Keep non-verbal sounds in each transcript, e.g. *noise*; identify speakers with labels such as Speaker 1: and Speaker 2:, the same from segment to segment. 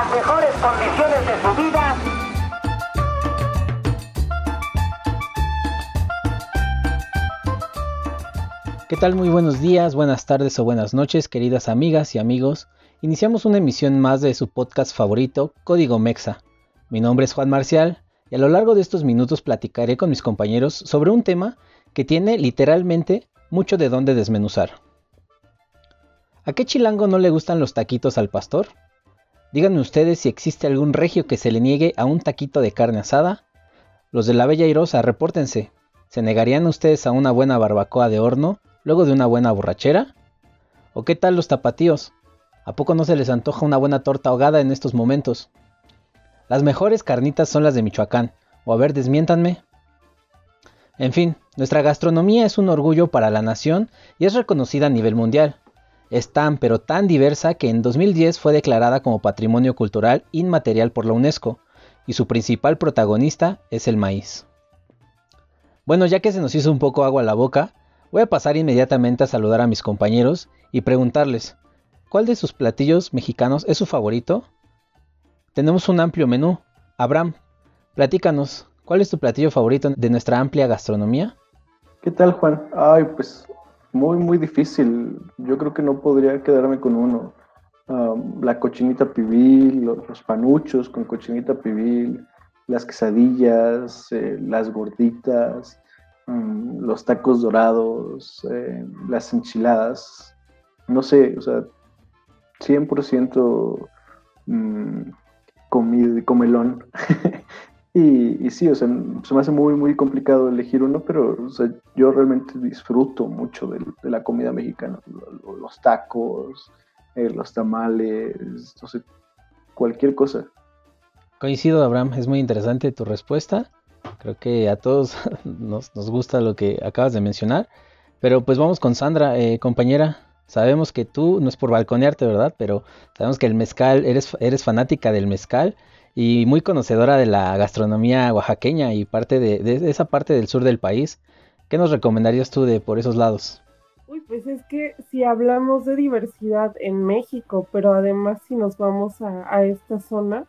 Speaker 1: las mejores condiciones de su vida.
Speaker 2: ¿Qué tal? Muy buenos días, buenas tardes o buenas noches, queridas amigas y amigos. Iniciamos una emisión más de su podcast favorito, Código Mexa. Mi nombre es Juan Marcial y a lo largo de estos minutos platicaré con mis compañeros sobre un tema que tiene literalmente mucho de dónde desmenuzar. ¿A qué chilango no le gustan los taquitos al pastor? Díganme ustedes si existe algún regio que se le niegue a un taquito de carne asada. Los de la Bella Irosa, repórtense. ¿Se negarían ustedes a una buena barbacoa de horno luego de una buena borrachera? ¿O qué tal los tapatíos? ¿A poco no se les antoja una buena torta ahogada en estos momentos? Las mejores carnitas son las de Michoacán. O a ver, desmiéntanme. En fin, nuestra gastronomía es un orgullo para la nación y es reconocida a nivel mundial. Es tan pero tan diversa que en 2010 fue declarada como Patrimonio Cultural Inmaterial por la UNESCO, y su principal protagonista es el maíz. Bueno, ya que se nos hizo un poco agua a la boca, voy a pasar inmediatamente a saludar a mis compañeros y preguntarles, ¿cuál de sus platillos mexicanos es su favorito? Tenemos un amplio menú. Abraham, platícanos, ¿Cuál es tu platillo favorito de nuestra amplia gastronomía?
Speaker 3: ¿Qué tal, Juan? Ay, pues muy, muy difícil. Yo creo que no podría quedarme con uno. la cochinita pibil, los, panuchos con cochinita pibil, las quesadillas, eh, las gorditas, mm, los tacos dorados, eh, las enchiladas. No sé, o sea, 100% mmm, comelón. *laughs* Y, sí, o sea, se me hace muy, muy complicado elegir uno, pero yo realmente disfruto mucho de, la comida mexicana. Los tacos, eh, los tamales, no sé, cualquier cosa.
Speaker 2: Coincido, Abraham, es muy interesante tu respuesta. Creo que a todos *laughs* nos, gusta lo que acabas de mencionar. Pero pues vamos con Sandra, eh, compañera. Sabemos que tú, no es por balconearte, ¿verdad? Pero sabemos que el mezcal, eres, eres fanática del mezcal y muy conocedora de la gastronomía oaxaqueña y parte de, esa parte del sur del país. ¿Qué nos recomendarías tú de por esos lados?
Speaker 4: Uy, pues es que si hablamos de diversidad en México, pero además si nos vamos a, esta zona,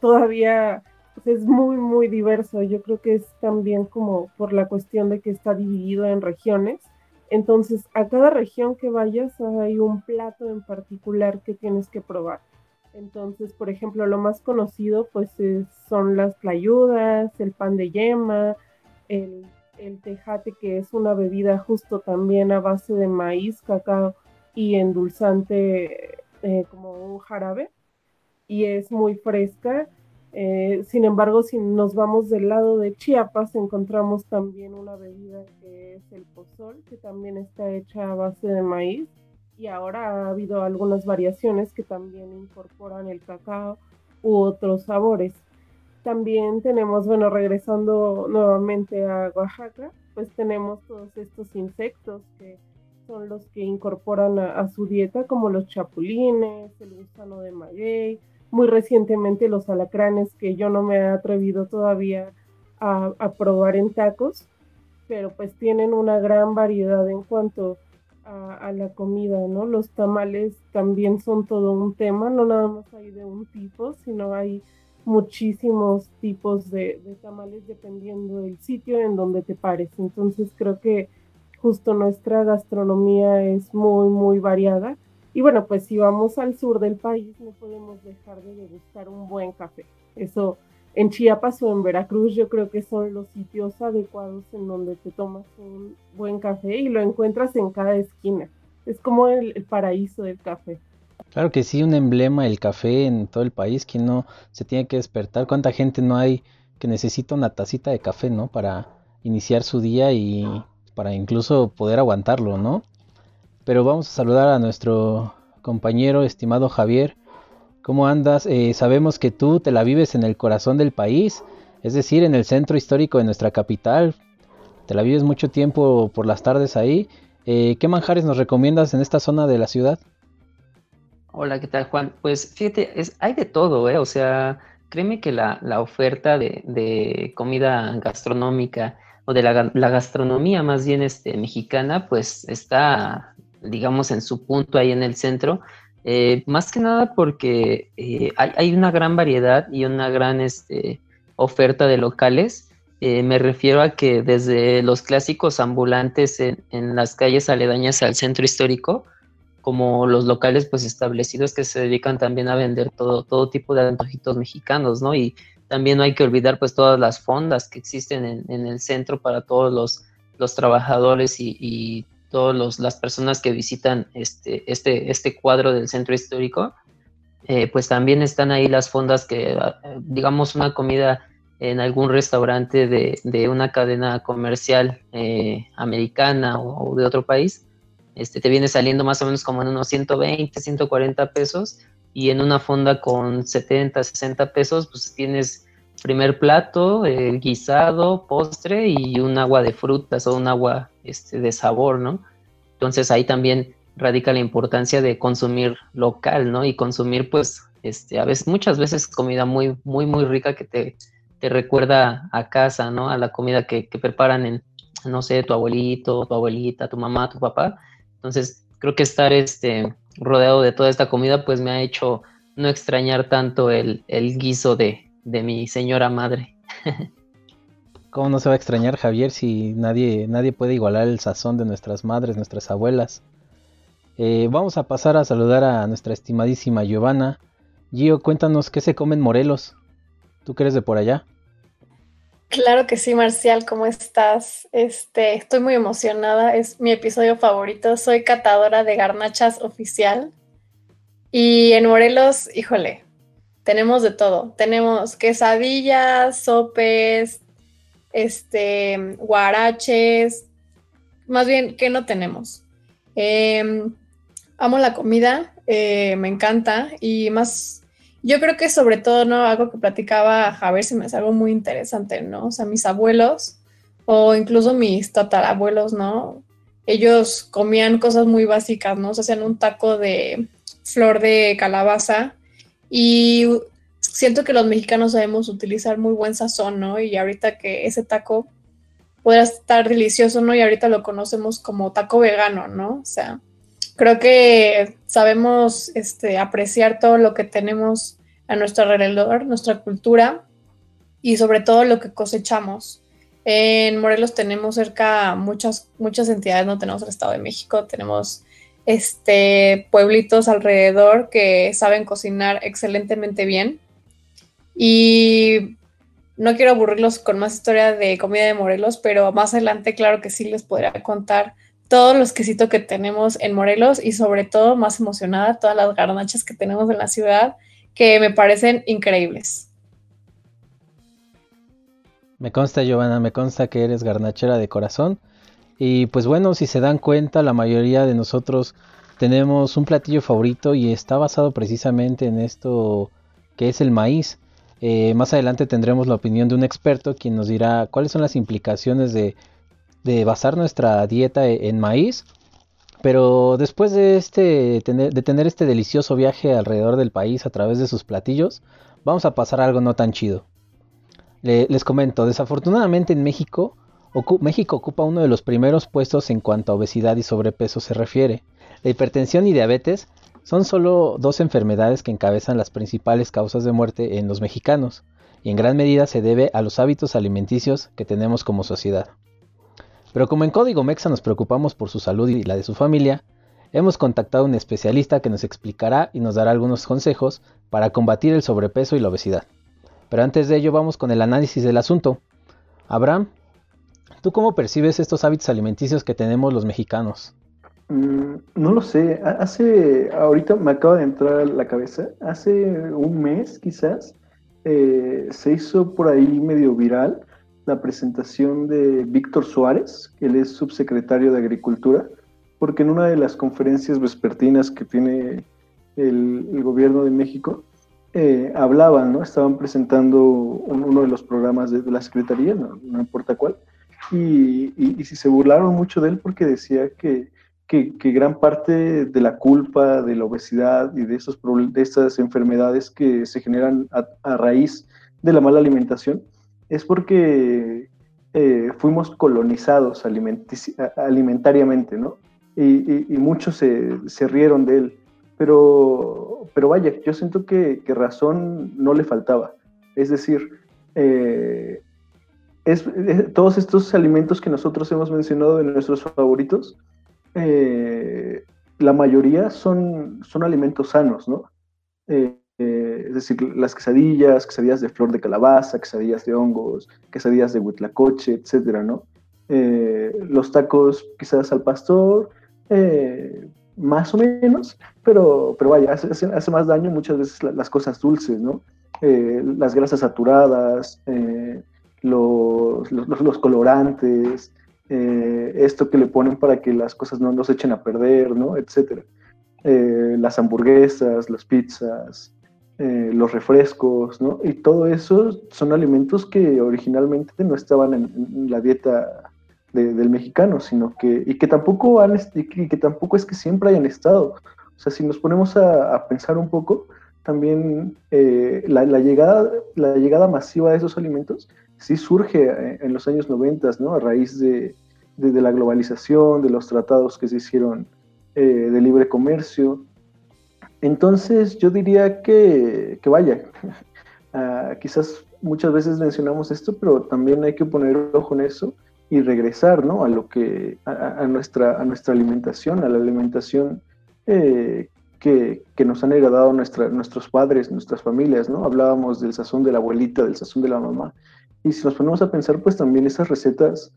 Speaker 4: todavía pues, es muy, muy diverso. Yo creo que es también como por la cuestión de que está dividido en regiones. Entonces, a cada región que vayas hay un plato en particular que tienes que probar. Entonces, por ejemplo, lo más conocido pues son las clayudas, el pan de yema, el, tejate que es una bebida justo también a base de maíz, cacao y endulzante eh, como un jarabe y es muy fresca. Eh, sin embargo, si nos vamos del lado de Chiapas, encontramos también una bebida que es el pozol, que también está hecha a base de maíz y ahora ha habido algunas variaciones que también incorporan el cacao u otros sabores. También tenemos, bueno, regresando nuevamente a Oaxaca, pues tenemos todos estos insectos que son los que incorporan a, su dieta, como los chapulines, el gusano de maguey, muy recientemente los alacranes, que yo no me he atrevido todavía a, a probar en tacos, pero pues tienen una gran variedad en cuanto a, la comida, ¿no? Los tamales también son todo un tema, no nada más hay de un tipo, sino hay muchísimos tipos de, tamales dependiendo del sitio en donde te pares. Entonces creo que justo nuestra gastronomía es muy, muy variada. Y bueno, pues si vamos al sur del país no podemos dejar de degustar un buen café. Eso en Chiapas o en Veracruz yo creo que son los sitios adecuados en donde te tomas un buen café y lo encuentras en cada esquina. Es como el, paraíso del café.
Speaker 2: Claro que sí, un emblema el café en todo el país, que no se tiene que despertar. ¿Cuánta gente no hay que necesita una tacita de café, ¿no? Para iniciar su día y para incluso poder aguantarlo, ¿no? Pero vamos a saludar a nuestro compañero estimado Javier, ¿Cómo andas? Eh, sabemos que tú te la vives en el corazón del país, es decir, en el centro histórico de nuestra capital. Te la vives mucho tiempo por las tardes ahí. Eh, ¿Qué manjares nos recomiendas en esta zona de la ciudad?
Speaker 5: Hola, ¿qué tal, Juan? Pues fíjate, es, hay de todo, ¿eh? O sea, créeme que la, oferta de, comida gastronómica o de la, gastronomía más bien este, mexicana, pues está, digamos, en su punto ahí en el centro Eh, más que nada porque eh, hay, una gran variedad y una gran este, oferta de locales. Eh, me refiero a que desde los clásicos ambulantes en, las calles aledañas al centro histórico, como los locales pues establecidos que se dedican también a vender todo, todo tipo de antojitos mexicanos, ¿no? Y también no hay que olvidar pues todas las fondas que existen en, el centro para todos los, los trabajadores y, y todas las personas que visitan este, este, este cuadro del centro histórico, eh, pues también están ahí las fondas que, ah, digamos, una comida en algún restaurante de, una cadena comercial eh, americana o, de otro país, este, te viene saliendo más o menos como en unos 120, 140 pesos y en una fonda con 70, 60 pesos, pues tienes primer plato, eh, guisado, postre y un agua de frutas o un agua este, de sabor, ¿no? Entonces ahí también radica la importancia de consumir local, ¿no? Y consumir, pues, este, a veces, muchas veces comida muy, muy, muy rica que te, te recuerda a casa, ¿no? A la comida que, que preparan en, no sé, tu abuelito, tu abuelita, tu mamá, tu papá. Entonces, creo que estar este, rodeado de toda esta comida, pues me ha hecho no extrañar tanto el, el guiso de, de mi señora madre. *laughs*
Speaker 2: ¿Cómo no se va a extrañar Javier si nadie, nadie puede igualar el sazón de nuestras madres, nuestras abuelas? Eh, vamos a pasar a saludar a nuestra estimadísima Giovanna. Gio, cuéntanos qué se come en Morelos. ¿Tú que eres de por allá?
Speaker 6: Claro que sí, Marcial, ¿cómo estás? Este, estoy muy emocionada, es mi episodio favorito. Soy catadora de garnachas oficial. Y en Morelos, híjole, tenemos de todo. Tenemos quesadillas, sopes, este, guaraches, más bien, ¿qué no tenemos? Em, amo la comida, eh, me encanta y más, yo creo que sobre todo, ¿no? Algo que platicaba Javier se me hace algo muy interesante, ¿no? O sea, mis abuelos o incluso mis tatarabuelos, ¿no? Ellos comían cosas muy básicas, ¿no? O sea, hacían un taco de flor de calabaza y siento que los mexicanos sabemos utilizar muy buen sazón, ¿no? Y ahorita que ese taco podrá estar delicioso, ¿no? Y ahorita lo conocemos como taco vegano, ¿no? O sea, creo que sabemos este, apreciar todo lo que tenemos a nuestro alrededor, nuestra cultura y sobre todo lo que cosechamos. En Morelos tenemos cerca muchas, muchas entidades, no tenemos el Estado de México, tenemos este, pueblitos alrededor que saben cocinar excelentemente bien. Y no quiero aburrirlos con más historia de comida de Morelos, pero más adelante claro que sí les podría contar todos los quesitos que tenemos en Morelos y sobre todo más emocionada todas las garnachas que tenemos en la ciudad que me parecen increíbles.
Speaker 2: Me consta, Giovanna, me consta que eres garnachera de corazón. Y pues bueno, si se dan cuenta, la mayoría de nosotros tenemos un platillo favorito y está basado precisamente en esto que es el maíz. Eh, más adelante tendremos la opinión de un experto quien nos dirá cuáles son las implicaciones de, basar nuestra dieta e, en maíz. Pero después de, este, de tener este delicioso viaje alrededor del país a través de sus platillos, vamos a pasar a algo no tan chido. les comento, desafortunadamente en México, México ocupa uno de los primeros puestos en cuanto a obesidad y sobrepeso se refiere. La hipertensión y diabetes son solo dos enfermedades que encabezan las principales causas de muerte en los mexicanos, y en gran medida se debe a los hábitos alimenticios que tenemos como sociedad. Pero como en Código Mexa nos preocupamos por su salud y la de su familia, hemos contactado a un especialista que nos explicará y nos dará algunos consejos para combatir el sobrepeso y la obesidad. Pero antes de ello vamos con el análisis del asunto. Abraham, ¿tú cómo percibes estos hábitos alimenticios que tenemos los mexicanos?
Speaker 3: Mm, no lo sé, hace, ahorita me acaba de entrar a la cabeza, hace un mes quizás eh, se hizo por ahí medio viral la presentación de Víctor Suárez, él es subsecretario de Agricultura, porque en una de las conferencias vespertinas que tiene el, gobierno de México, eh, hablaban, ¿no? Estaban presentando uno de los programas de, la Secretaría, no, importa cuál, y, y, se burlaron mucho de él porque decía que que, gran parte de la culpa de la obesidad y de, esos de estas enfermedades que se generan a, raíz de la mala alimentación es porque eh, fuimos colonizados alimentariamente, ¿no? Y, muchos se, rieron de él. Pero, pero vaya, yo siento que, razón no le faltaba. Es decir, eh, es, todos estos alimentos que nosotros hemos mencionado de nuestros favoritos, eh, la mayoría son, son alimentos sanos, ¿no? Eh, es decir, las quesadillas, quesadillas de flor de calabaza, quesadillas de hongos, quesadillas de huitlacoche, etcétera, ¿no? los tacos quizás al pastor, más o menos, pero, pero vaya, hace, más daño muchas veces las cosas dulces, ¿no? Eh, las grasas saturadas, eh, los, los, colorantes, eh, esto que le ponen para que las cosas no nos echen a perder, ¿no? Etcétera. las hamburguesas, las pizzas, los refrescos, ¿no? Y todo eso son alimentos que originalmente no estaban en la dieta del mexicano, sino que, y que tampoco han, y que, tampoco es que siempre hayan estado. O sea, si nos ponemos a, pensar un poco, también eh, la, llegada, la llegada masiva de esos alimentos sí surge eh, en los años 90, ¿no? A raíz de, de, la globalización, de los tratados que se hicieron eh, de libre comercio. Entonces, yo diría que, que vaya, *laughs* ah, quizás muchas veces mencionamos esto, pero también hay que poner ojo en eso y regresar ¿no? a lo que a, nuestra a nuestra alimentación a la alimentación eh, que, que, nos han heredado nuestra, nuestros padres nuestras familias no hablábamos del sazón de la abuelita del sazón de la mamá y si nos ponemos a pensar pues también esas recetas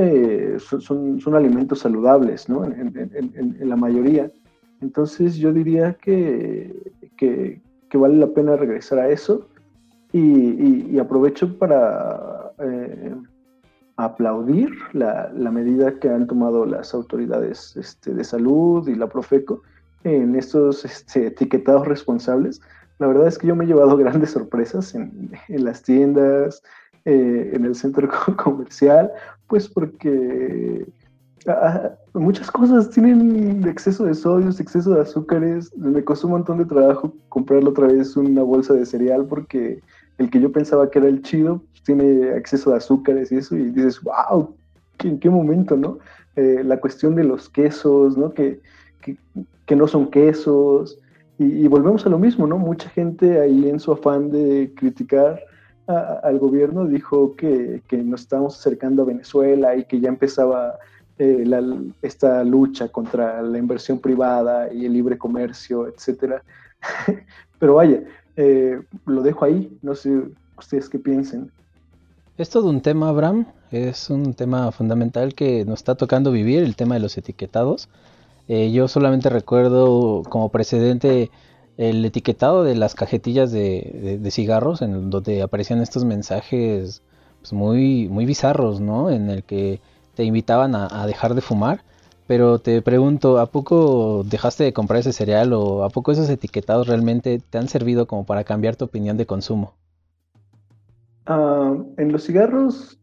Speaker 3: eh, son, son, alimentos saludables ¿no? En, en, en, la mayoría entonces yo diría que, que, que, vale la pena regresar a eso y, y, aprovecho para eh, aplaudir la, medida que han tomado las autoridades este, de salud y la Profeco en estos este, etiquetados responsables. La verdad es que yo me he llevado *laughs* grandes sorpresas en, las tiendas, eh, en el centro *laughs* comercial, pues porque ah, muchas cosas tienen exceso de sodios, exceso de azúcares. Me costó un montón de trabajo comprarle otra vez una bolsa de cereal porque el que yo pensaba que era el chido, tiene acceso a azúcares y eso, y dices, wow, ¿en qué momento, no? Eh, la cuestión de los quesos, ¿no? Que, que, no son quesos, y, volvemos a lo mismo, ¿no? Mucha gente ahí en su afán de criticar al gobierno dijo que, que, nos estábamos acercando a Venezuela y que ya empezaba eh, la, esta lucha contra la inversión privada y el libre comercio, etcétera. *laughs* Pero vaya, eh, lo dejo ahí, no sé ustedes qué piensen.
Speaker 2: Es todo un tema, Abraham, es un tema fundamental que nos está tocando vivir, el tema de los etiquetados. Eh, yo solamente recuerdo como precedente el etiquetado de las cajetillas de, cigarros, en donde aparecían estos mensajes pues, muy, muy bizarros, ¿no? En el que te invitaban a dejar de fumar pero te pregunto, ¿a poco dejaste de comprar ese cereal o a poco esos etiquetados realmente te han servido como para cambiar tu opinión de consumo?
Speaker 3: Ah, en los cigarros,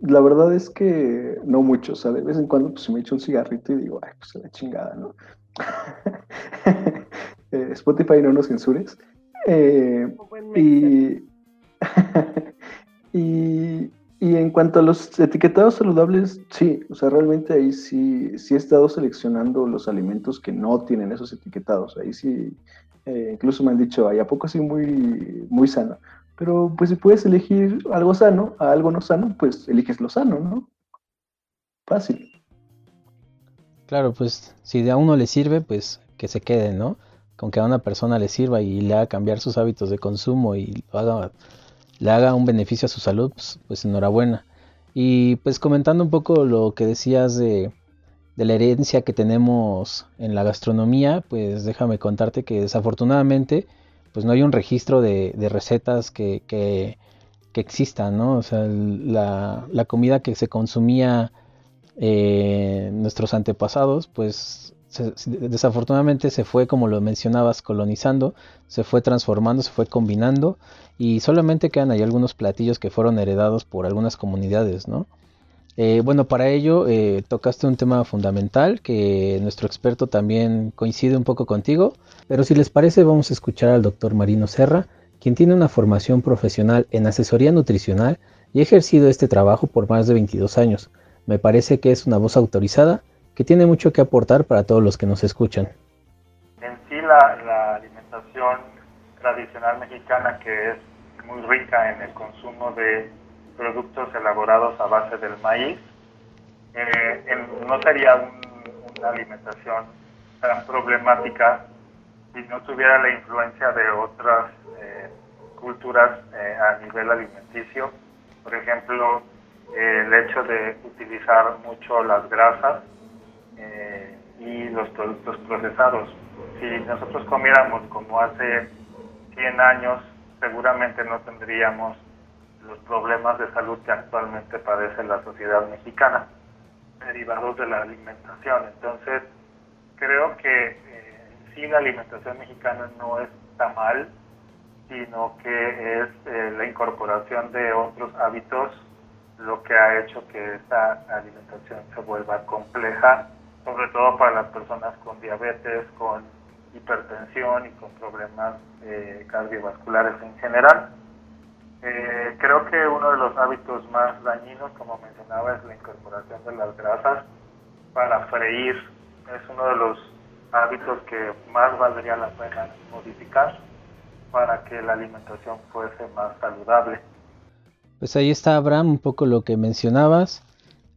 Speaker 3: la verdad es que no mucho. O sea, de vez en cuando pues, me echo un cigarrito y digo, ay, pues la chingada, ¿no? *laughs* Eh, Spotify no nos censures. Eh, y, *laughs* y y en cuanto a los etiquetados saludables, sí, o sea, realmente ahí sí, sí he estado seleccionando los alimentos que no tienen esos etiquetados. Ahí sí, eh, incluso me han dicho, ay, ¿a poco sí muy, muy sano? Pero pues si puedes elegir algo sano a algo no sano, pues eliges lo sano, ¿no? Fácil.
Speaker 2: Claro, pues si a uno le sirve, pues que se quede, ¿no? Con que a una persona le sirva y le haga cambiar sus hábitos de consumo y haga le haga un beneficio a su salud, pues, pues, enhorabuena. Y pues comentando un poco lo que decías de, la herencia que tenemos en la gastronomía, pues déjame contarte que desafortunadamente pues no hay un registro de, recetas que, existan, ¿no? O sea, la, la comida que se consumía eh, nuestros antepasados, pues desafortunadamente se fue, como lo mencionabas, colonizando, se fue transformando, se fue combinando y solamente quedan ahí algunos platillos que fueron heredados por algunas comunidades, ¿no? Eh, bueno, para ello eh, tocaste un tema fundamental que nuestro experto también coincide un poco contigo, pero si les parece vamos a escuchar al doctor Marino Serra, quien tiene una formación profesional en asesoría nutricional y ha ejercido este trabajo por más de 22 años. Me parece que es una voz autorizada que tiene mucho que aportar para todos los que nos escuchan.
Speaker 7: en sí la, alimentación tradicional mexicana, que es muy rica en el consumo de productos elaborados a base del maíz, eh, no sería una alimentación tan problemática si no tuviera la influencia de otras eh, culturas eh, a nivel alimenticio. Por ejemplo, el hecho de utilizar mucho las grasas y los productos procesados. Si nosotros comiéramos como hace 100 años, seguramente no tendríamos los problemas de salud que actualmente padece la sociedad mexicana, derivados de la alimentación. Entonces, creo que eh, sí la alimentación mexicana no está mal, sino que es eh, la incorporación de otros hábitos lo que ha hecho que esta alimentación se vuelva compleja sobre todo para las personas con diabetes, con hipertensión y con problemas eh, cardiovasculares en general. Eh, creo que uno de los hábitos más dañinos, como mencionaba, es la incorporación de las grasas para freír. Es uno de los hábitos que más valdría la pena modificar para que la alimentación fuese más saludable.
Speaker 2: Pues ahí está Abraham, un poco lo que mencionabas.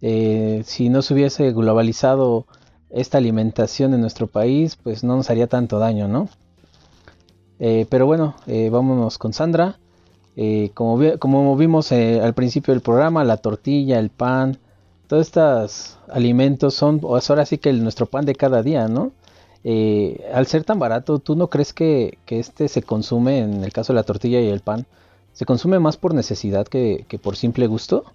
Speaker 2: Eh, si no se hubiese globalizado esta alimentación en nuestro país, pues no nos haría tanto daño, ¿no? Eh, pero bueno, eh, vámonos con Sandra. Eh, como, como vimos al principio del programa, la tortilla, el pan, todos estos alimentos son, pues ahora sí que nuestro pan de cada día, ¿no? al ser tan barato, ¿tú no crees que, que, este se consume, en el caso de la tortilla y el pan, se consume más por necesidad que, que por simple gusto?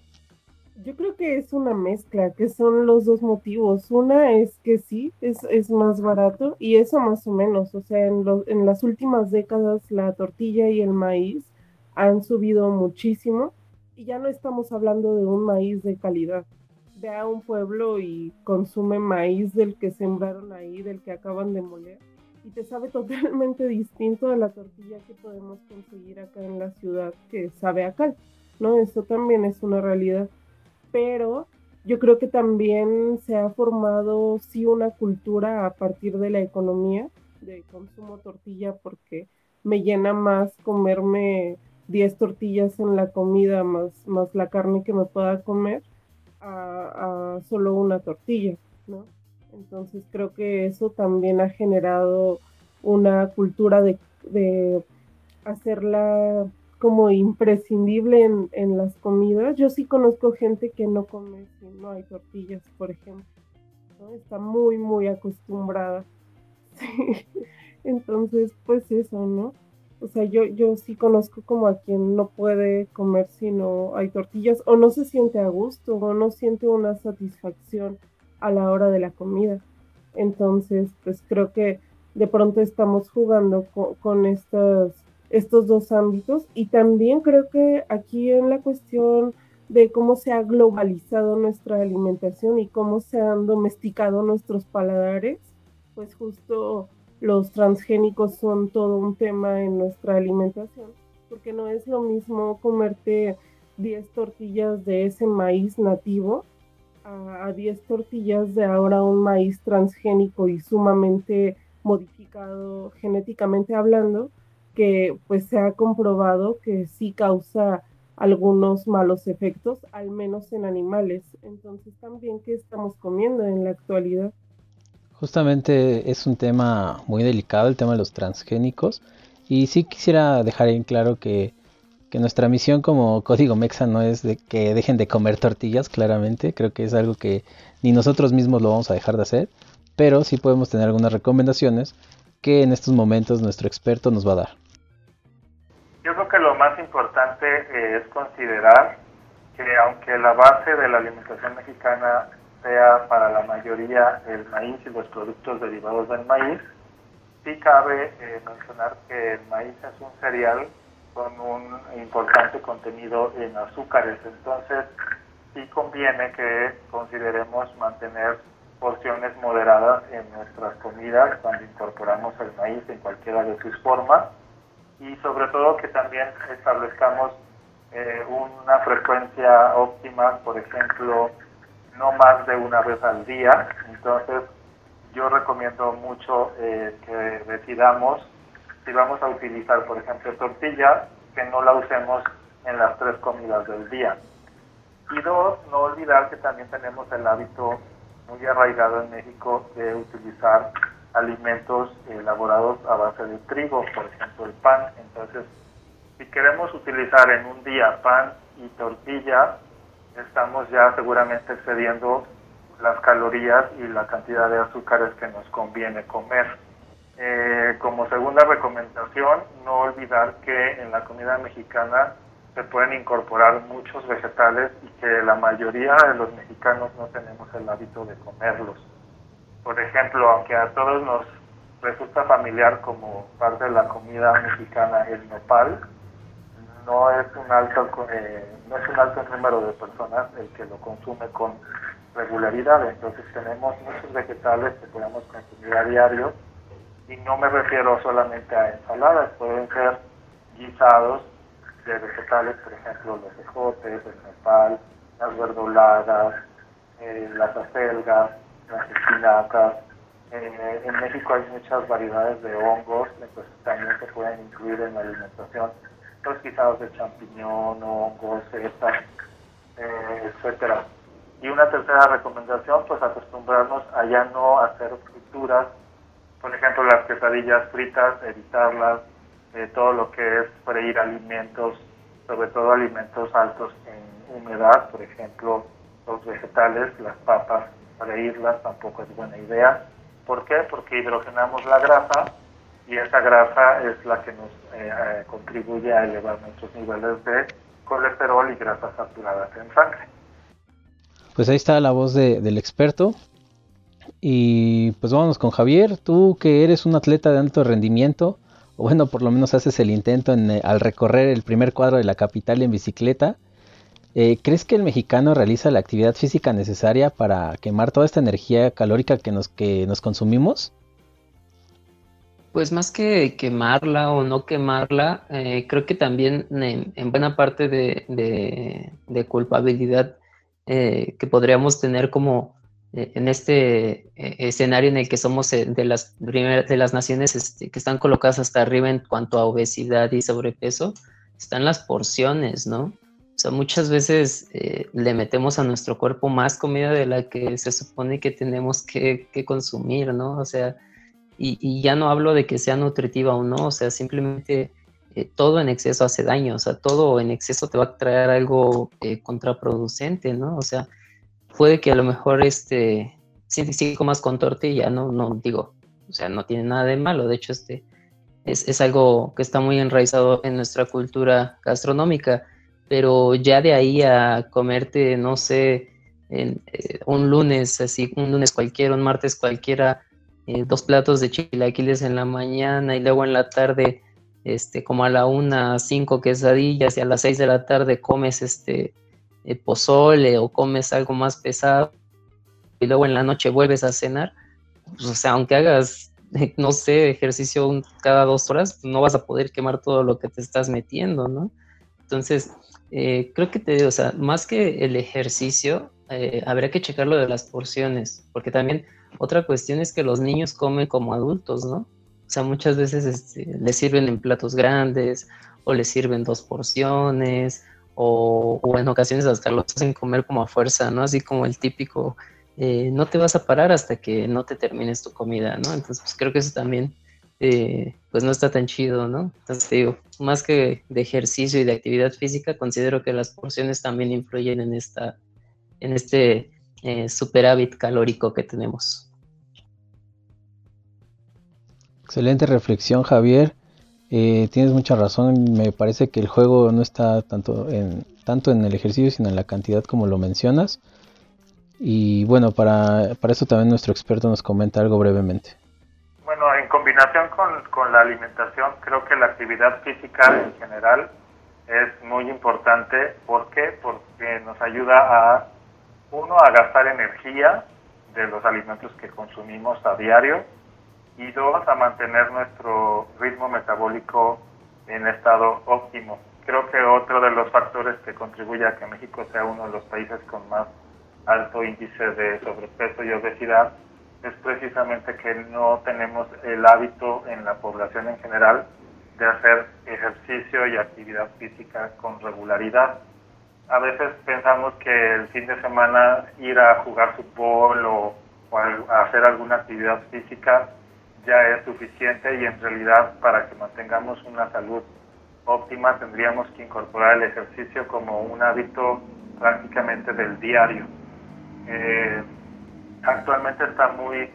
Speaker 4: Yo creo que es una mezcla, que son los dos motivos. Una es que sí, es, es más barato y eso más o menos. O sea, en, en las últimas décadas la tortilla y el maíz han subido muchísimo y ya no estamos hablando de un maíz de calidad. Ve a un pueblo y consume maíz del que sembraron ahí, del que acaban de moler y te sabe *laughs* totalmente distinto de la tortilla que podemos conseguir acá en la ciudad que sabe acá, ¿no? Eso también es una realidad pero yo creo que también se ha formado sí una cultura a partir de la economía de consumo tortilla porque me llena más comerme 10 tortillas en la comida más, más la carne que me pueda comer a, solo una tortilla, ¿no? Entonces creo que eso también ha generado una cultura de, de hacerla como imprescindible en, las comidas. Yo sí conozco gente que no come si no hay tortillas, por ejemplo. Está muy, muy acostumbrada. *laughs* Entonces, pues eso, ¿no? O sea, yo, yo sí conozco como a quien no puede comer si no hay tortillas, o no se siente a gusto, o no siente una satisfacción a la hora de la comida. Entonces, pues creo que de pronto estamos jugando con estas estos dos ámbitos. Y también creo que aquí en la cuestión de cómo se ha globalizado nuestra alimentación y cómo se han domesticado nuestros paladares, pues justo los transgénicos son todo un tema en nuestra alimentación, porque no es lo mismo comerte 10 tortillas de ese maíz nativo a 10 tortillas de ahora un maíz transgénico y sumamente modificado genéticamente hablando, que pues se ha comprobado que sí causa algunos malos efectos, al menos en animales. Entonces también, ¿qué estamos comiendo en la actualidad?
Speaker 2: Justamente es un tema muy delicado, el tema de los transgénicos. Y sí quisiera dejar en claro que, que nuestra misión como Código Mexa no es de que dejen de comer tortillas, claramente. Creo que es algo que ni nosotros mismos lo vamos a dejar de hacer. Pero sí podemos tener algunas recomendaciones que en estos momentos nuestro experto nos va a dar.
Speaker 7: Lo más importante eh, es considerar que aunque la base de la alimentación mexicana sea para la mayoría el maíz y los productos derivados del maíz, sí cabe eh, mencionar que el maíz es un cereal con un importante contenido en azúcares, entonces sí conviene que consideremos mantener porciones moderadas en nuestras comidas cuando incorporamos el maíz en cualquiera de sus formas y sobre todo que también establezcamos eh, una frecuencia óptima, por ejemplo, no más de una vez al día. Entonces, yo recomiendo mucho eh, que decidamos si vamos a utilizar, por ejemplo, tortilla, que no la usemos en las tres comidas del día. Y dos, no olvidar que también tenemos el hábito muy arraigado en México de utilizar alimentos elaborados a base de trigo, por ejemplo el pan. Entonces, si queremos utilizar en un día pan y tortilla, estamos ya seguramente excediendo las calorías y la cantidad de azúcares que nos conviene comer. Eh, como segunda recomendación, no olvidar que en la comida mexicana se pueden incorporar muchos vegetales y que la mayoría de los mexicanos no tenemos el hábito de comerlos. Por ejemplo, aunque a todos nos resulta familiar como parte de la comida mexicana el nopal, no es un alto eh, no es un alto número de personas el que lo consume con regularidad. Entonces tenemos muchos vegetales que podemos consumir a diario y no me refiero solamente a ensaladas, pueden ser guisados de vegetales, por ejemplo, los ejotes, el nopal, las verdolagas, eh, las acelgas, las espinacas. Eh, en México hay muchas variedades de hongos, entonces también se pueden incluir en la alimentación los guisados de champiñón, hongos, setas, eh, etcétera. Y una tercera recomendación, pues acostumbrarnos a ya no hacer frituras, por ejemplo las quesadillas fritas, evitarlas, eh, todo lo que es freír alimentos, sobre todo alimentos altos en humedad, por ejemplo los vegetales, las papas, freírlas tampoco es buena idea. ¿Por qué? Porque hidrogenamos la grasa y esa grasa es la que nos eh, eh, contribuye a elevar nuestros niveles de colesterol y grasas saturadas en sangre.
Speaker 2: Pues ahí está la voz del experto. Y pues vámonos con Javier, tú que eres un atleta de alto rendimiento, o bueno, por lo menos haces el intento en, eh, al recorrer el primer cuadro de la capital en bicicleta. ¿Crees que el mexicano realiza la actividad física necesaria para quemar toda esta energía calórica que nos, que nos consumimos?
Speaker 5: Pues más que quemarla o no quemarla, eh, creo que también en, buena parte de, culpabilidad eh, que podríamos tener como eh, en este escenario en el que somos de las de las naciones este, que están colocadas hasta arriba en cuanto a obesidad y sobrepeso, están las porciones, ¿no? O sea, muchas veces le metemos a nuestro cuerpo más comida de la que se supone que tenemos que, que consumir, ¿no? O sea, y, ya no hablo de que sea nutritiva o no, o sea, simplemente eh, todo en exceso hace daño, o sea, todo en exceso te va a traer algo eh, contraproducente, ¿no? O sea, puede que a lo mejor este, si, si comas con tortilla, no, no digo, o sea, no tiene nada de malo, de hecho, este, es, es algo que está muy enraizado en nuestra cultura gastronómica, pero ya de ahí a comerte, no sé, en, eh, un lunes, así, un lunes cualquiera, un martes cualquiera, eh, dos platos de chilaquiles en la mañana y luego en la tarde, este, como a la una, cinco quesadillas y a las seis de la tarde comes este eh, pozole o comes algo más pesado y luego en la noche vuelves a cenar, pues, o sea, aunque hagas, *laughs* no sé, ejercicio cada dos horas, no vas a poder quemar todo lo que te estás metiendo, ¿no? Entonces, eh, creo que te digo, o sea, más que el ejercicio, habría que checar lo de las porciones, porque también otra cuestión es que los niños comen como adultos, ¿no? O sea, muchas veces este, les sirven en platos grandes o les sirven dos porciones o, en ocasiones hasta los hacen comer como a fuerza, ¿no? Así como el típico, eh, no te vas a parar hasta que no te termines tu comida, ¿no? Entonces, pues creo que eso también, eh, pues no está tan chido, ¿no? Entonces, digo, más que de ejercicio y de actividad física, considero que las porciones también influyen en esta, en este eh, superávit calórico que tenemos.
Speaker 2: Excelente reflexión, Javier. Eh, tienes mucha razón. Me parece que el juego no está tanto en, tanto en el ejercicio, sino en la cantidad como lo mencionas. Y bueno, para, para eso también nuestro experto nos comenta algo brevemente.
Speaker 7: Combinación con, con la alimentación, creo que la actividad física en general es muy importante. ¿Por qué? Porque nos ayuda a uno, a gastar energía de los alimentos que consumimos a diario y dos, a mantener nuestro ritmo metabólico en estado óptimo. Creo que otro de los factores que contribuye a que México sea uno de los países con más alto índice de sobrepeso y obesidad es precisamente que no tenemos el hábito en la población en general de hacer ejercicio y actividad física con regularidad. A veces pensamos que el fin de semana ir a jugar fútbol o, hacer alguna actividad física ya es suficiente y en realidad para que mantengamos una salud óptima tendríamos que incorporar el ejercicio como un hábito prácticamente del diario. Eh, actualmente está muy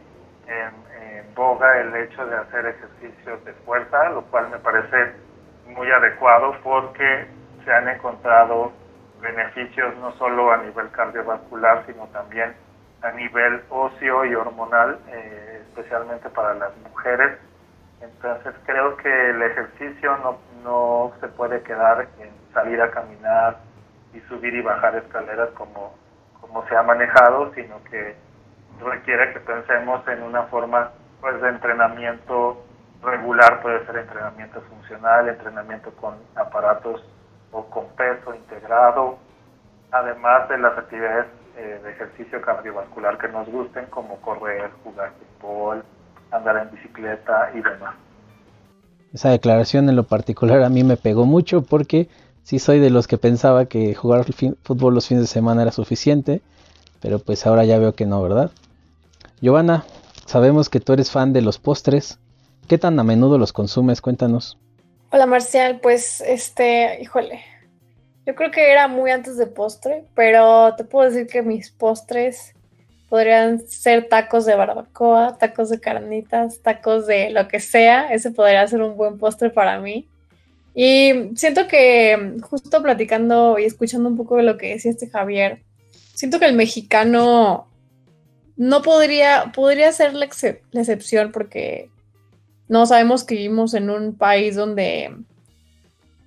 Speaker 7: en, boga el hecho de hacer ejercicios de fuerza, lo cual me parece muy adecuado porque se han encontrado beneficios no solo a nivel cardiovascular, sino también a nivel óseo y hormonal, eh, especialmente para las mujeres. Entonces creo que el ejercicio no, no se puede quedar en salir a caminar y subir y bajar escaleras como, como se ha manejado, sino que requiere que pensemos en una forma pues de entrenamiento regular, puede ser entrenamiento funcional, entrenamiento con aparatos o con peso integrado, además de las actividades eh, de ejercicio cardiovascular que nos gusten, como correr, jugar fútbol, andar en bicicleta y demás.
Speaker 2: Esa declaración en lo particular a mí me pegó mucho porque sí soy de los que pensaba que jugar fútbol los fines de semana era suficiente, pero pues ahora ya veo que no, ¿verdad? Giovanna, sabemos que tú eres fan de los postres. ¿Qué tan a menudo los consumes? Cuéntanos.
Speaker 6: Hola Marcial, pues este, híjole, yo creo que era muy antes de postre, pero te puedo decir que mis postres podrían ser tacos de barbacoa, tacos de carnitas, tacos de lo que sea. Ese podría ser un buen postre para mí. Y siento que justo platicando y escuchando un poco de lo que decía este Javier, siento que el mexicano no podría, podría ser la, excepción porque no sabemos que vivimos en un país donde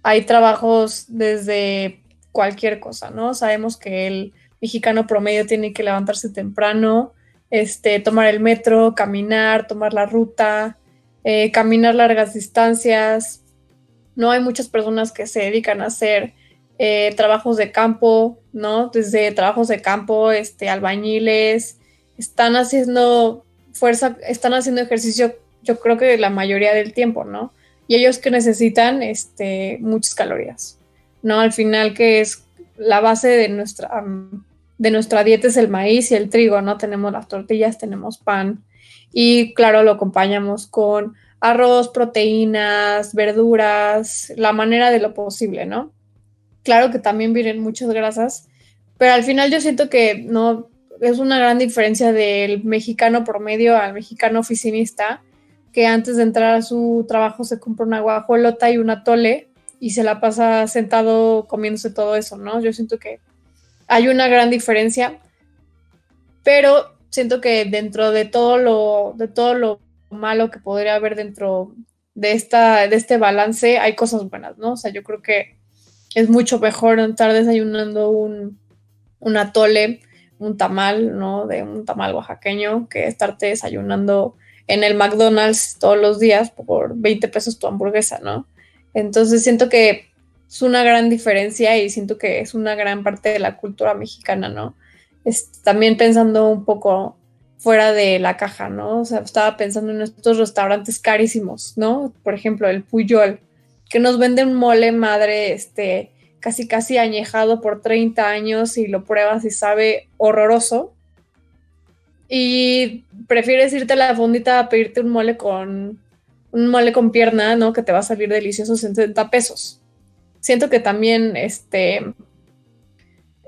Speaker 6: hay trabajos desde cualquier cosa, ¿no? Sabemos que el mexicano promedio tiene que levantarse temprano, este, tomar el metro, caminar, tomar la ruta, eh, caminar largas distancias. No hay muchas personas que se dedican a hacer eh, trabajos de campo, ¿no? Desde trabajos de campo, este, albañiles, están haciendo fuerza, están haciendo ejercicio yo creo que la mayoría del tiempo, ¿no? Y ellos que necesitan este, muchas calorías, ¿no? Al final que es la base de nuestra, de nuestra dieta es el maíz y el trigo, ¿no? Tenemos las tortillas, tenemos pan y claro, lo acompañamos con arroz, proteínas, verduras, la manera de lo posible, ¿no? Claro que también vienen muchas grasas, pero al final yo siento que no es una gran diferencia del mexicano promedio al mexicano oficinista, que antes de entrar a su trabajo se compra una guajolota y una tole y se la pasa sentado comiéndose todo eso, ¿no? Yo siento que hay una gran diferencia, pero siento que dentro de todo lo, de todo lo malo que podría haber dentro de, esta, de este balance, hay cosas buenas, ¿no? O sea, yo creo que es mucho mejor estar desayunando un, un atole, un tamal, ¿no? De un tamal oaxaqueño, que estarte desayunando en el McDonald's todos los días por 20 pesos tu hamburguesa, ¿no? Entonces siento que es una gran diferencia y siento que es una gran parte de la cultura mexicana, ¿no? también pensando un poco fuera de la caja, ¿no? O sea, estaba pensando en estos restaurantes carísimos, ¿no? Por ejemplo, el Puyol, que nos vende un mole madre, este, casi casi añejado por 30 años y lo pruebas y sabe horroroso, y prefieres irte a la fondita a pedirte un mole con un mole con pierna, ¿no? Que te va a salir delicioso 70 pesos. Siento que también este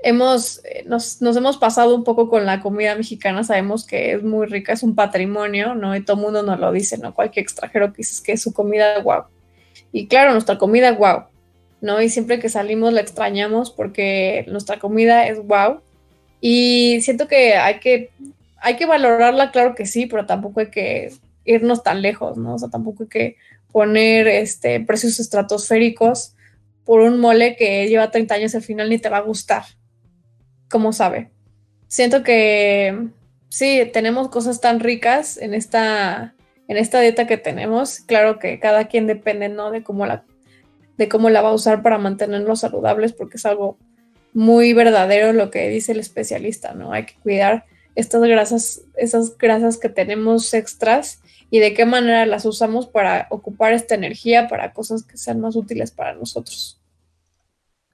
Speaker 6: hemos nos, hemos pasado un poco con la comida mexicana, sabemos que es muy rica, es un patrimonio, ¿no? Y todo el mundo nos lo dice, ¿no? Cualquier extranjero que dices que es su comida wow. Y claro, nuestra comida wow, ¿no? Y siempre que salimos la extrañamos porque nuestra comida es wow. Y siento que hay que hay que valorarla, claro que sí, pero tampoco hay que irnos tan lejos, ¿no? O sea, tampoco hay que poner este, precios estratosféricos por un mole que lleva 30 años al final ni te va a gustar. ¿Cómo sabe? Siento que sí, tenemos cosas tan ricas en esta, en esta dieta que tenemos. Claro que cada quien depende, ¿no? De cómo la, de cómo la va a usar para mantenernos saludables, porque es algo muy verdadero lo que dice el especialista, ¿no? Hay que cuidar estas grasas, esas grasas que tenemos extras y de qué manera las usamos para ocupar esta energía para cosas que sean más útiles para nosotros.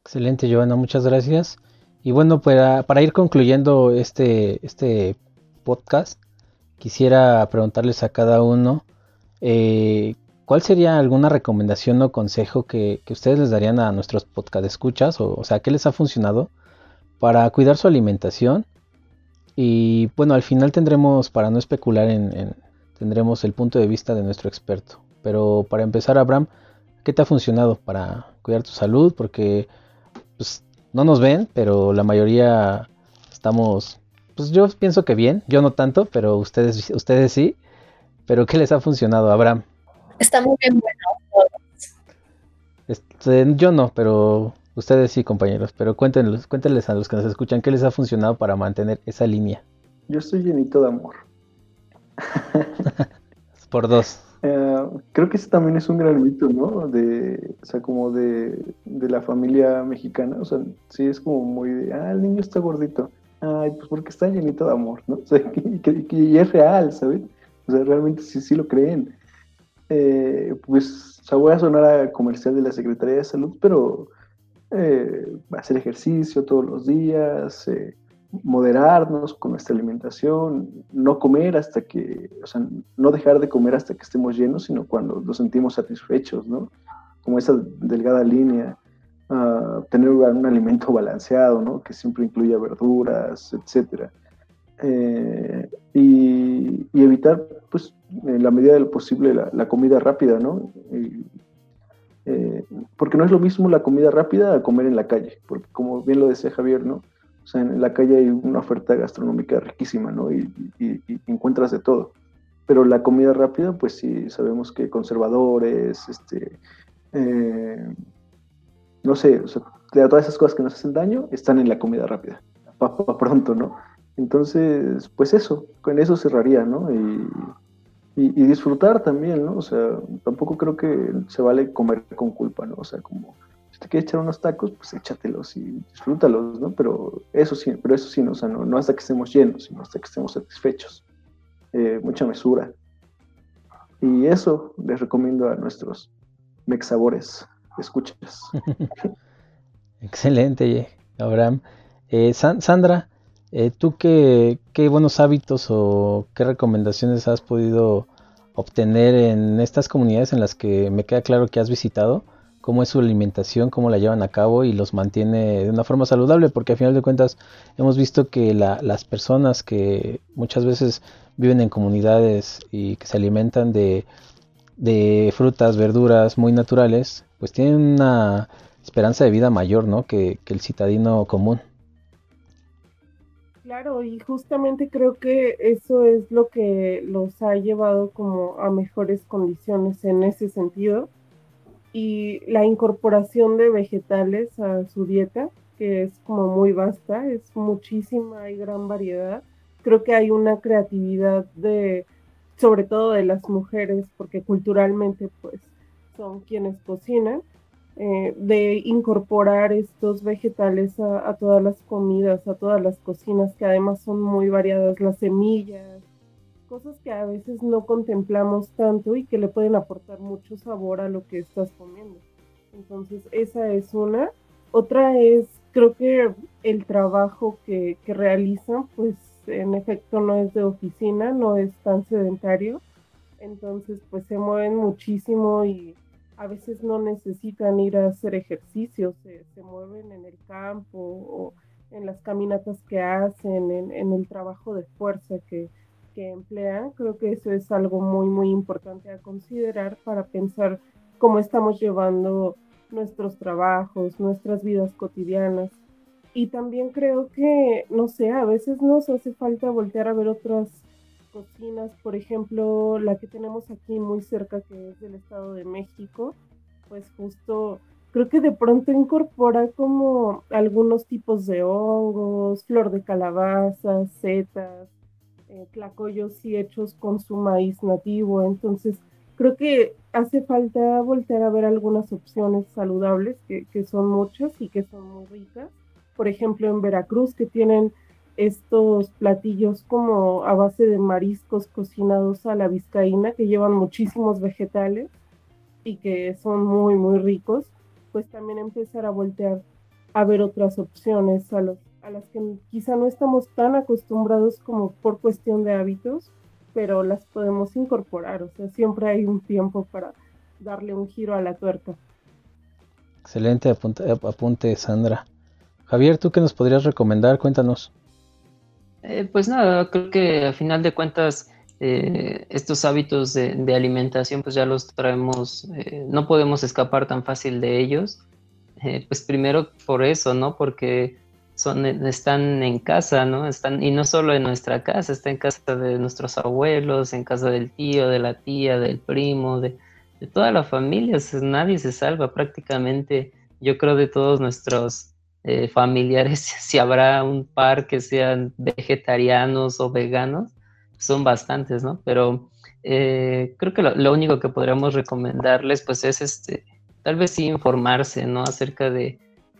Speaker 2: Excelente, Joana, muchas gracias. Y bueno, para, para ir concluyendo este, este podcast, quisiera preguntarles a cada uno eh, cuál sería alguna recomendación o consejo que, ustedes les darían a nuestros podcast escuchas, o, o sea, qué les ha funcionado para cuidar su alimentación. Y bueno, al final tendremos, para no especular en tendremos el punto de vista de nuestro experto. Pero para empezar, Abraham, ¿qué te ha funcionado para cuidar tu salud? Porque pues, no nos ven, pero la mayoría estamos, pues yo pienso que bien, yo no tanto, pero ustedes, ustedes sí. Pero ¿qué les ha funcionado, Abraham?
Speaker 6: Está muy bien bueno.
Speaker 2: Este, yo no, pero ustedes sí, compañeros. Pero cuéntenles, cuéntenles a los que nos escuchan qué les ha funcionado para mantener esa línea.
Speaker 3: Yo estoy llenito de amor. *laughs*
Speaker 2: Por dos.
Speaker 3: Eh, creo que ese también es un gran mito, ¿no? De, o sea, como de, la familia mexicana. O sea, sí es como muy de, ah, el niño está gordito. Ay, pues porque está llenito de amor, ¿no? *laughs* O sea, y, es real, ¿sabes? O sea, realmente sí, sí lo creen. Eh, pues, o voy a sonar a comercial de la Secretaría de Salud, pero eh, hacer ejercicio todos los días, eh, moderarnos con nuestra alimentación, no comer hasta que, o sea, no dejar de comer hasta que estemos llenos, sino cuando nos sentimos satisfechos, ¿no? Como esa delgada línea, uh, tener un alimento balanceado, ¿no? Que siempre incluya verduras, etcétera. Eh, y, evitar, pues, en la medida de lo posible, la, comida rápida, ¿no? Eh, porque no es lo mismo la comida rápida a comer en la calle, porque como bien lo decía Javier, ¿no? O sea, en la calle hay una oferta gastronómica riquísima, ¿no? Y, encuentras de todo. Pero la comida rápida, pues sí, sabemos que conservadores, este, eh, no sé, todas esas cosas que nos hacen daño están en la comida rápida, para pronto, ¿no? Entonces, pues eso, con eso cerraría, ¿no? Y, y, disfrutar también, ¿no? O sea, tampoco creo que se vale comer con culpa, ¿no? O sea, como te quieres echar unos tacos, pues échatelos y disfrútalos, ¿no? Pero eso sí, pero eso sí, no, o sea, no, hasta que estemos llenos, sino hasta que estemos satisfechos. Eh, mucha mesura. Y eso les recomiendo a nuestros mexabores escuchas. *laughs*
Speaker 2: Excelente, Abraham. Eh, Sandra, eh, ¿tú qué, qué buenos hábitos o qué recomendaciones has podido obtener en estas comunidades en las que me queda claro que has visitado? cómo es su alimentación, cómo la llevan a cabo y los mantiene de una forma saludable, porque a final de cuentas hemos visto que las personas que muchas veces viven en comunidades y que se alimentan de, frutas, verduras muy naturales, pues tienen una esperanza de vida mayor, ¿no? Que, que el citadino común.
Speaker 4: Claro, y justamente creo que eso es lo que los ha llevado como a mejores condiciones en ese sentido y la incorporación de vegetales a su dieta, que es como muy vasta, es muchísima, hay gran variedad. Creo que hay una creatividad de, sobre todo de las mujeres, porque culturalmente pues son quienes cocinan, eh, de incorporar estos vegetales a, todas las comidas, a todas las cocinas, que además son muy variadas, las semillas, cosas que a veces no contemplamos tanto y que le pueden aportar mucho sabor a lo que estás comiendo. Entonces, esa es una. Otra es, creo que el trabajo que, que realizan, pues en efecto no es de oficina, no es tan sedentario. Entonces, pues se mueven muchísimo y a veces no necesitan ir a hacer ejercicio, se, se mueven en el campo o en las caminatas que hacen, en, en el trabajo de fuerza que, que emplean. Creo que eso es algo muy, muy importante a considerar para pensar cómo estamos llevando nuestros trabajos, nuestras vidas cotidianas. Y también creo que, no sé, a veces nos hace falta voltear a ver otras cocinas, por ejemplo, la que tenemos aquí muy cerca, que es del Estado de México, pues justo creo que de pronto incorpora como algunos tipos de hongos, flor de calabaza, setas, eh, tlacoyos y hechos con su maíz nativo. Entonces, creo que hace falta voltear a ver algunas opciones saludables, que, son muchas y que son muy ricas. Por ejemplo, en Veracruz, que tienen estos platillos como a base de mariscos cocinados a la vizcaína que llevan muchísimos vegetales y que son muy muy ricos, pues también empezar a voltear a ver otras opciones a, los, a las que quizá no estamos tan acostumbrados como por cuestión de hábitos, pero las podemos incorporar, o sea, siempre hay un tiempo para darle un giro a la tuerca.
Speaker 2: Excelente apunte, apunte Sandra. Javier, ¿tú qué nos podrías recomendar? Cuéntanos.
Speaker 5: Eh, pues nada, creo que a final de cuentas eh, estos hábitos de, alimentación pues ya los traemos, eh, no podemos escapar tan fácil de ellos. pues primero por eso, ¿no? Porque son, están en casa, ¿no? Están, y no solo en nuestra casa, está en casa de nuestros abuelos, en casa del tío, de la tía, del primo, de, de toda la familia. Nadie se salva prácticamente, yo creo, de todos nuestros eh, familiares, *laughs* si habrá un par que sean vegetarianos o veganos, son bastantes, ¿no? Pero eh, creo que lo, único que podríamos recomendarles, pues, es este, tal vez sí informarse, ¿no? Acerca de,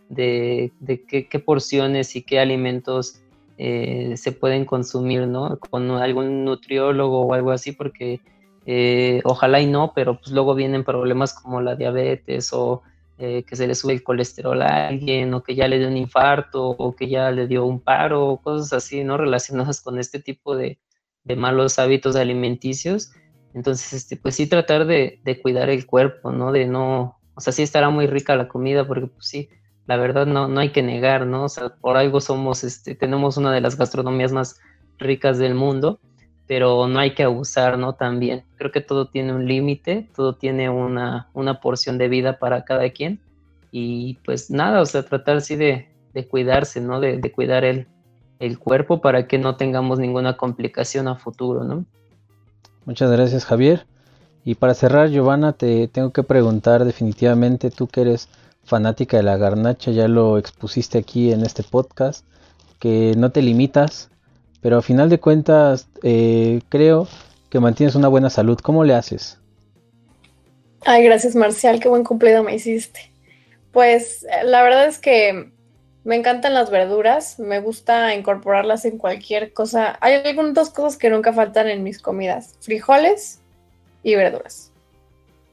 Speaker 5: de, qué, porciones y qué alimentos eh, se pueden consumir, ¿no? Con algún nutriólogo o algo así, porque ojalá y no, pero pues luego vienen problemas como la diabetes o eh, que se le sube el colesterol a alguien o que ya le dio un infarto o que ya le dio un paro, cosas así, ¿no? Relacionadas con este tipo de, malos hábitos alimenticios. Entonces, este, pues sí tratar de, cuidar el cuerpo, ¿no? De no, o sea, sí estará muy rica la comida porque pues sí, la verdad no, no hay que negar, ¿no? O sea, por algo somos, este, tenemos una de las gastronomías más ricas del mundo pero no hay que abusar, ¿no? También creo que todo tiene un límite, todo tiene una, una, porción de vida para cada quien y pues nada, o sea, tratar sí de, de cuidarse, ¿no? De, de cuidar el, el, cuerpo para que no tengamos ninguna complicación a futuro, ¿no?
Speaker 2: Muchas gracias, Javier. Y para cerrar, Giovanna, te tengo que preguntar definitivamente, tú que eres fanática de la garnacha, ya lo expusiste aquí en este podcast, que no te limitas pero a final de cuentas eh, creo que mantienes una buena salud. ¿Cómo le haces?
Speaker 6: Ay, gracias Marcial, qué buen cumpleaños me hiciste. Pues eh, la verdad es que me encantan las verduras, me gusta incorporarlas en cualquier cosa. Hay algunas dos cosas que nunca faltan en mis comidas, frijoles y verduras.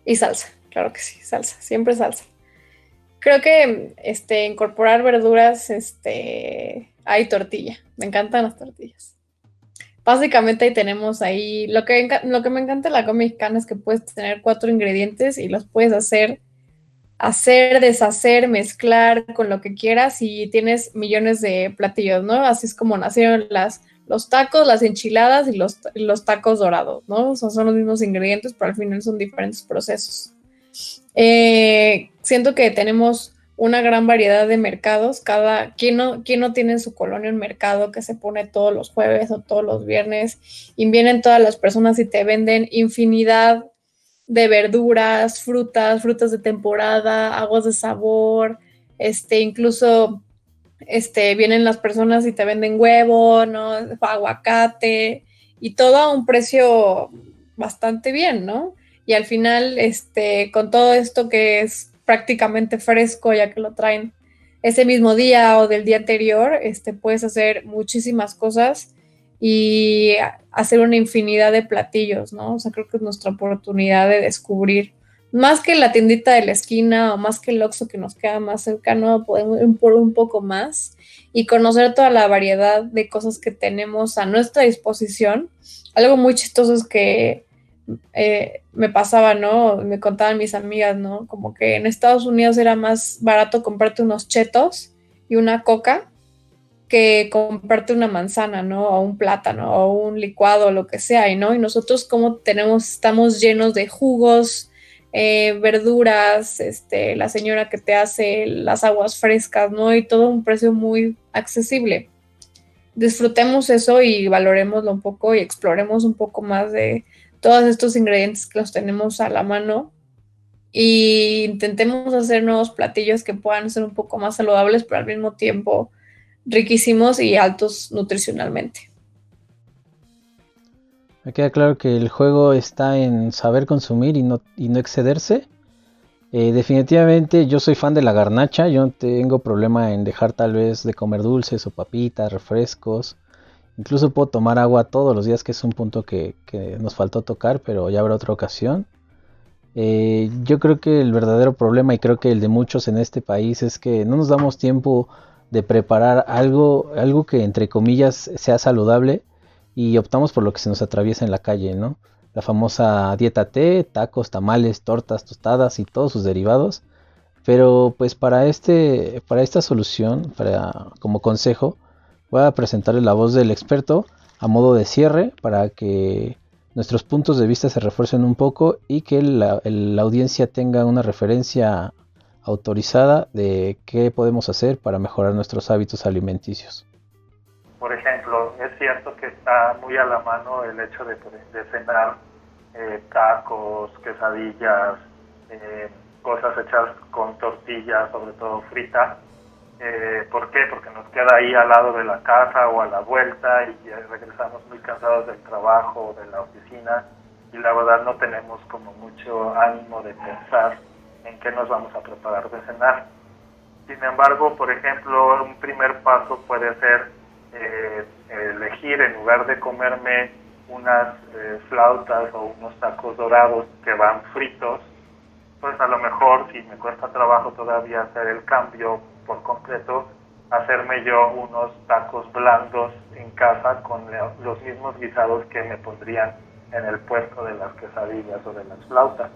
Speaker 6: Y salsa, claro que sí, salsa, siempre salsa. Creo que este, incorporar verduras, este, hay tortilla. Me encantan las tortillas. Básicamente ahí tenemos ahí, lo que, lo que me encanta de la comida mexicana es que puedes tener cuatro ingredientes y los puedes hacer, hacer, deshacer, mezclar con lo que quieras y tienes millones de platillos, ¿no? Así es como nacieron las, los tacos, las enchiladas y los, los tacos dorados, ¿no? son los mismos ingredientes, pero al final son diferentes procesos. Eh, siento que tenemos una gran variedad de mercados. Cada, ¿quién no, quién no tiene en su colonia un mercado que se pone todos los jueves o todos los viernes? Y vienen todas las personas y te venden infinidad de verduras, frutas, frutas de temporada, aguas de sabor, este, incluso este, vienen las personas y te venden huevo, ¿no? aguacate, y todo a un precio bastante bien, ¿no? Y al final, este, con todo esto que es prácticamente fresco ya que lo traen ese mismo día o del día anterior, este, puedes hacer muchísimas cosas y hacer una infinidad de platillos, ¿no? O sea, creo que es nuestra oportunidad de descubrir, más que la tiendita de la esquina o más que el Oxxo que nos queda más cercano, podemos ir por un poco más y conocer toda la variedad de cosas que tenemos a nuestra disposición. Algo muy chistoso es que eh, me pasaba, ¿no? Me contaban mis amigas, ¿no? Como que en Estados Unidos era más barato comprarte unos chetos y una coca que comprarte una manzana, ¿no? O un plátano o un licuado lo que sea, ¿no? Y nosotros como tenemos, estamos llenos de jugos, eh, verduras, este, la señora que te hace las aguas frescas, ¿no? Y todo un precio muy accesible. Disfrutemos eso y valoremoslo un poco y exploremos un poco más de, todos estos ingredientes que los tenemos a la mano y intentemos hacer nuevos platillos que puedan ser un poco más saludables, pero al mismo tiempo riquísimos y altos nutricionalmente.
Speaker 2: Me queda claro que el juego está en saber consumir y no, y no excederse. Eh, definitivamente yo soy fan de la garnacha, yo no tengo problema en dejar tal vez de comer dulces o papitas, refrescos. Incluso puedo tomar agua todos los días, que es un punto que, nos faltó tocar, pero ya habrá otra ocasión. Eh, yo creo que el verdadero problema, y creo que el de muchos en este país, es que no nos damos tiempo de preparar algo, algo que entre comillas sea saludable y optamos por lo que se nos atraviesa en la calle, ¿no? La famosa dieta T, tacos, tamales, tortas, tostadas y todos sus derivados. Pero pues para este, para esta solución, para, como consejo, voy a presentarle la voz del experto a modo de cierre para que nuestros puntos de vista se refuercen un poco y que la, la audiencia tenga una referencia autorizada de qué podemos hacer para mejorar nuestros hábitos alimenticios.
Speaker 7: Por ejemplo, es cierto que está muy a la mano el hecho de, cenar eh, tacos, quesadillas, eh, cosas hechas con tortillas, sobre todo fritas. Eh, ¿Por qué? Porque nos queda ahí al lado de la casa o a la vuelta y regresamos muy cansados del trabajo o de la oficina y la verdad no tenemos como mucho ánimo de pensar en qué nos vamos a preparar de cenar. Sin embargo, por ejemplo, un primer paso puede ser eh, elegir en lugar de comerme unas eh, flautas o unos tacos dorados que van fritos, pues a lo mejor si me cuesta trabajo todavía hacer el cambio por completo, hacerme yo unos tacos blandos en casa con los mismos guisados que me pondrían en el puesto de las quesadillas o de las flautas.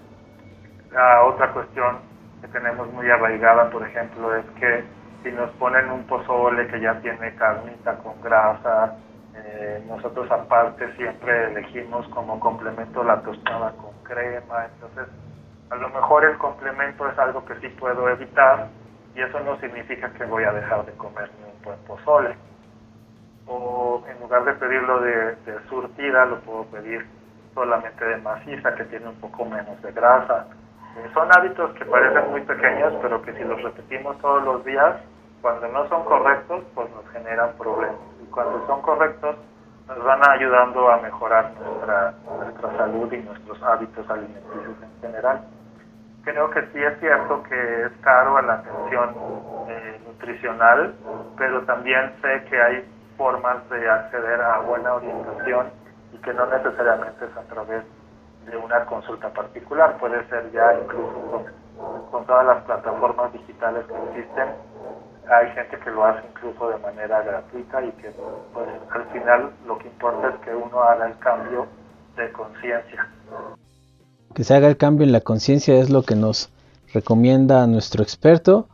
Speaker 7: La otra cuestión que tenemos muy arraigada, por ejemplo, es que si nos ponen un pozole que ya tiene carnita con grasa, eh, nosotros aparte siempre elegimos como complemento la tostada con crema, entonces a lo mejor el complemento es algo que sí puedo evitar y eso no significa que voy a dejar de comerme un buen pozole. O en lugar de pedirlo de, de surtida, lo puedo pedir solamente de maciza, que tiene un poco menos de grasa. Eh, son hábitos que parecen muy pequeños, pero que si los repetimos todos los días, cuando no son correctos, pues nos generan problemas. Y cuando son correctos, nos van ayudando a mejorar nuestra, nuestra salud y nuestros hábitos alimenticios en general. Creo que sí es cierto que es caro la atención eh, nutricional, pero también sé que hay formas de acceder a buena orientación y que no necesariamente es a través de una consulta particular, puede ser ya incluso con, con todas las plataformas digitales que existen hay gente que lo hace incluso de manera gratuita y que pues al final lo que importa es que uno haga el cambio de conciencia.
Speaker 2: Que se haga el cambio en la conciencia es lo que nos recomienda nuestro experto.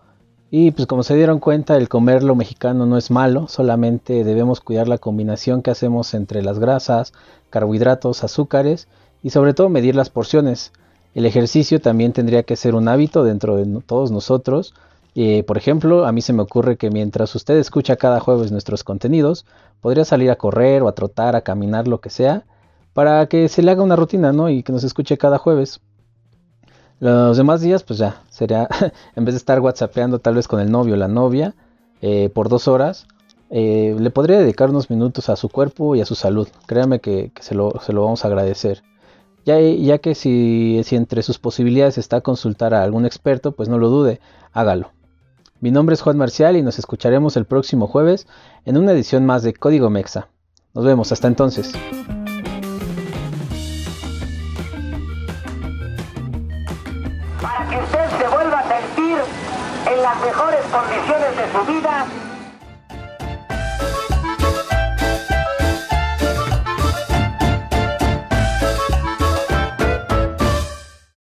Speaker 2: Y pues como se dieron cuenta, el comer lo mexicano no es malo, solamente debemos cuidar la combinación que hacemos entre las grasas, carbohidratos, azúcares y sobre todo medir las porciones. El ejercicio también tendría que ser un hábito dentro de todos nosotros, eh, por ejemplo, a mí se me ocurre que mientras usted escucha cada jueves nuestros contenidos, podría salir a correr o a trotar, a caminar, lo que sea, para que se le haga una rutina, ¿no? Y que nos escuche cada jueves. Los demás días, pues ya, sería, *laughs* en vez de estar whatsappeando tal vez con el novio o la novia eh, por dos horas, eh, le podría dedicar unos minutos a su cuerpo y a su salud. Créame que, se, lo, vamos a agradecer. Ya, que si entre sus posibilidades está consultar a algún experto, pues no lo dude, hágalo. Mi nombre es Juan Marcial y nos escucharemos el próximo jueves en una edición más de Código Mexa. Nos vemos, hasta entonces.